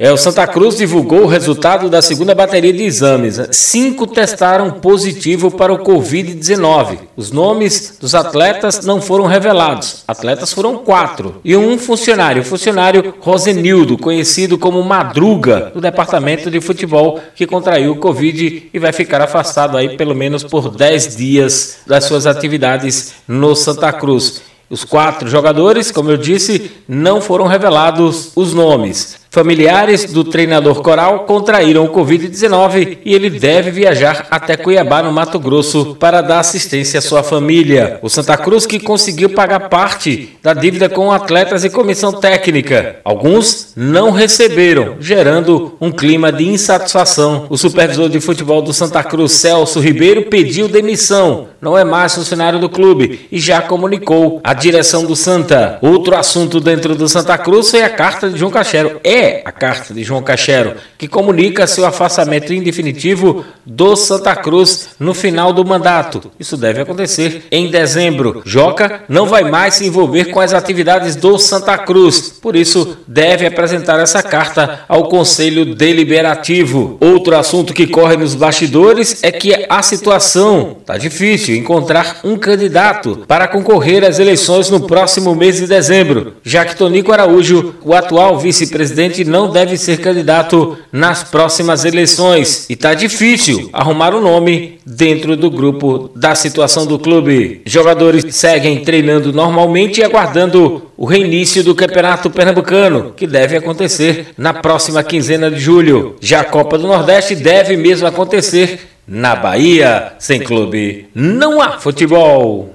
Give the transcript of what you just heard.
É, o Santa Cruz divulgou o resultado da segunda bateria de exames. Cinco testaram positivo para o Covid-19. Os nomes dos atletas não foram revelados. Atletas foram quatro. E um funcionário, o funcionário Rosenildo, conhecido como Madruga, do departamento de futebol, que contraiu o Covid e vai ficar afastado aí pelo menos por 10 dias das suas atividades no Santa Cruz. Os quatro jogadores, como eu disse, não foram revelados os nomes. Familiares do treinador Coral contraíram o Covid-19 e ele deve viajar até Cuiabá, no Mato Grosso, para dar assistência à sua família. O Santa Cruz que conseguiu pagar parte da dívida com atletas e comissão técnica. Alguns não receberam, gerando um clima de insatisfação. O supervisor de futebol do Santa Cruz, Celso Ribeiro, pediu demissão. Não é mais funcionário do clube e já comunicou à direção do Santa. Outro assunto dentro do Santa Cruz foi a carta de João Cachero. É é a carta de João Cachero, que comunica seu afastamento indefinitivo do Santa Cruz no final do mandato. Isso deve acontecer em dezembro. Joca não vai mais se envolver com as atividades do Santa Cruz, por isso deve apresentar essa carta ao Conselho Deliberativo. Outro assunto que corre nos bastidores é que a situação está difícil encontrar um candidato para concorrer às eleições no próximo mês de dezembro, já que Tonico Araújo, o atual vice-presidente presidente não deve ser candidato nas próximas eleições. E tá difícil arrumar o um nome dentro do grupo da situação do clube. Jogadores seguem treinando normalmente e aguardando o reinício do Campeonato Pernambucano, que deve acontecer na próxima quinzena de julho. Já a Copa do Nordeste deve mesmo acontecer na Bahia. Sem clube, não há futebol.